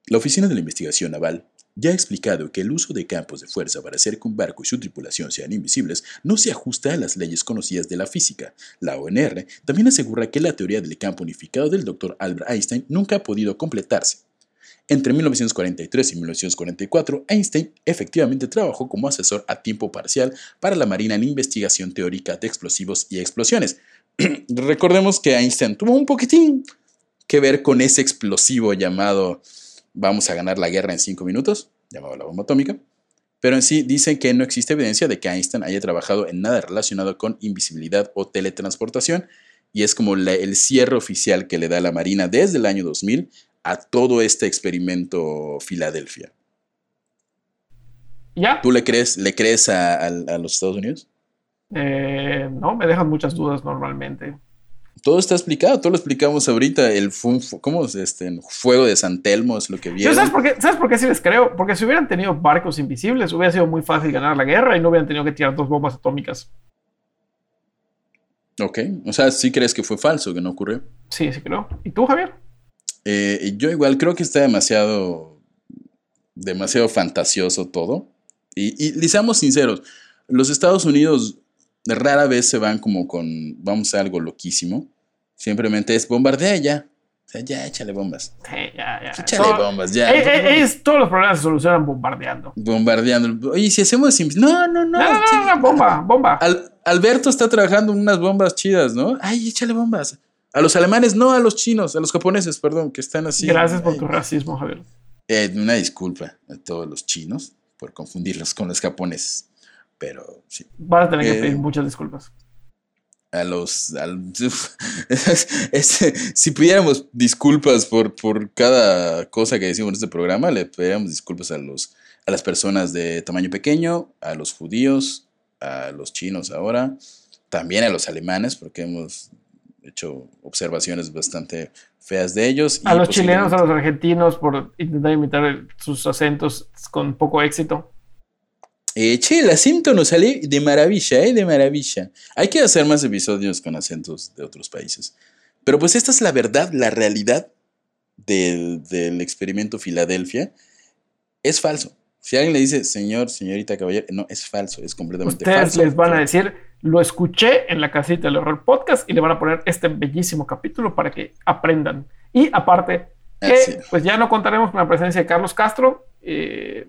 la Oficina de la Investigación Naval ya ha explicado que el uso de campos de fuerza para hacer que un barco y su tripulación sean invisibles no se ajusta a las leyes conocidas de la física. La ONR también asegura que la teoría del campo unificado del Dr. Albert Einstein nunca ha podido completarse. Entre 1943 y 1944, Einstein efectivamente trabajó como asesor a tiempo parcial para la Marina en investigación teórica de explosivos y explosiones. Recordemos que Einstein tuvo un poquitín que ver con ese explosivo llamado vamos a ganar la guerra en cinco minutos, llamado la bomba atómica, pero en sí dicen que no existe evidencia de que Einstein haya trabajado en nada relacionado con invisibilidad o teletransportación, y es como el cierre oficial que le da la Marina desde el año 2000 a todo este experimento Filadelfia. ¿Ya? ¿Tú le crees, le crees a, los Estados Unidos? Eh, no, me dejan muchas dudas normalmente todo está explicado, todo lo explicamos ahorita. El ¿cómo es este? fuego de San Telmo es lo que viene. ¿Sabes por, qué, ¿Sabes por qué sí les creo? Porque si hubieran tenido barcos invisibles, hubiera sido muy fácil ganar la guerra y no hubieran tenido que tirar dos bombas atómicas. Ok, o sea, ¿sí crees que fue falso, que no ocurrió? Sí, sí creo. ¿Y tú, Javier? Eh, yo igual creo que está demasiado, demasiado fantasioso todo. Y, y, y seamos sinceros, los Estados Unidos rara vez se van como con, vamos a algo loquísimo. Simplemente es bombardea ya. O sea, ya échale bombas. Sí, ya, ya. Échale bombas, ya. Es, todos los problemas se solucionan bombardeando. Bombardeando. Oye, si hacemos. No, no, no. No, no, no, bomba, bomba. Alberto está trabajando en unas bombas chidas, ¿no? Ay, échale bombas. A los alemanes, no a los chinos, a los japoneses, perdón, que están así. Gracias por tu racismo, Javier. Eh, una disculpa a todos los chinos por confundirlos con los japoneses. Pero sí. Vas a tener que pedir eh, muchas disculpas. A los. si pudiéramos disculpas por, por cada cosa que decimos en este programa, le pediríamos disculpas a, los, a las personas de tamaño pequeño, a los judíos, a los chinos ahora, también a los alemanes, porque hemos hecho observaciones bastante feas de ellos. A los chilenos, a los argentinos, por intentar imitar sus acentos con poco éxito. Eh, che, el acento nos sale de maravilla, ¿eh? De maravilla. Hay que hacer más episodios con acentos de otros países. Pero pues esta es la verdad, la realidad del, experimento Filadelfia. Es falso. Si alguien le dice, señor, señorita, caballero, no, es falso, es completamente falso. Ustedes les van a decir, lo escuché en la casita del horror podcast y le van a poner este bellísimo capítulo para que aprendan. Y aparte, que pues ya no contaremos con la presencia de Carlos Castro. Eh,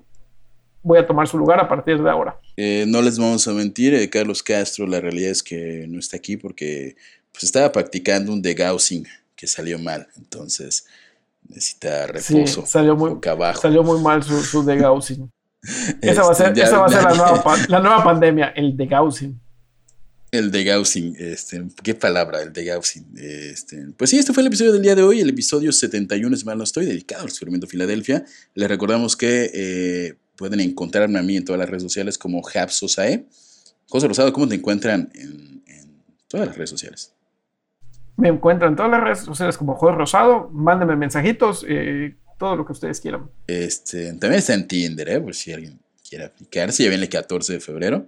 voy a tomar su lugar a partir de ahora. Eh, no les vamos a mentir, eh, Carlos Castro, la realidad es que no está aquí porque pues, estaba practicando un degaussing que salió mal, entonces necesita reposo. Sí, salió, muy, salió muy mal su, su degaussing. esa va a ser, esa va a ser la, nueva, la nueva pandemia, el degaussing. El de Gaussing, este, qué palabra, el de Gaussing. Este, pues sí, este fue el episodio del día de hoy, el episodio 71, si mal no estoy, dedicado al experimento Filadelfia. Les recordamos que eh, pueden encontrarme a mí en todas las redes sociales como Hapsosae. José Rosado, ¿cómo te encuentran en, en todas las redes sociales? Me encuentran en todas las redes sociales como José Rosado. Mándenme mensajitos, eh, todo lo que ustedes quieran. Este, también está en Tinder, ¿eh? por si alguien quiere aplicarse. Ya viene el 14 de febrero.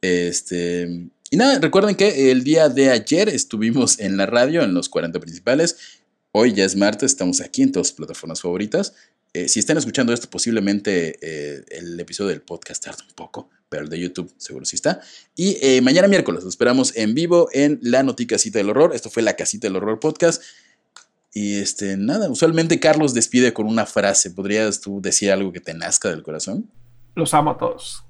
Este, y nada, recuerden que el día de ayer estuvimos en la radio, en los 40 principales. Hoy ya es martes, estamos aquí en todas las plataformas favoritas. Eh, si están escuchando esto, posiblemente eh, el episodio del podcast tarda un poco, pero el de YouTube seguro sí está. Y eh, mañana miércoles los esperamos en vivo en la Noticasita del Horror. Esto fue la Casita del Horror Podcast. Y este, nada, usualmente Carlos despide con una frase. ¿Podrías tú decir algo que te nazca del corazón? Los amo a todos.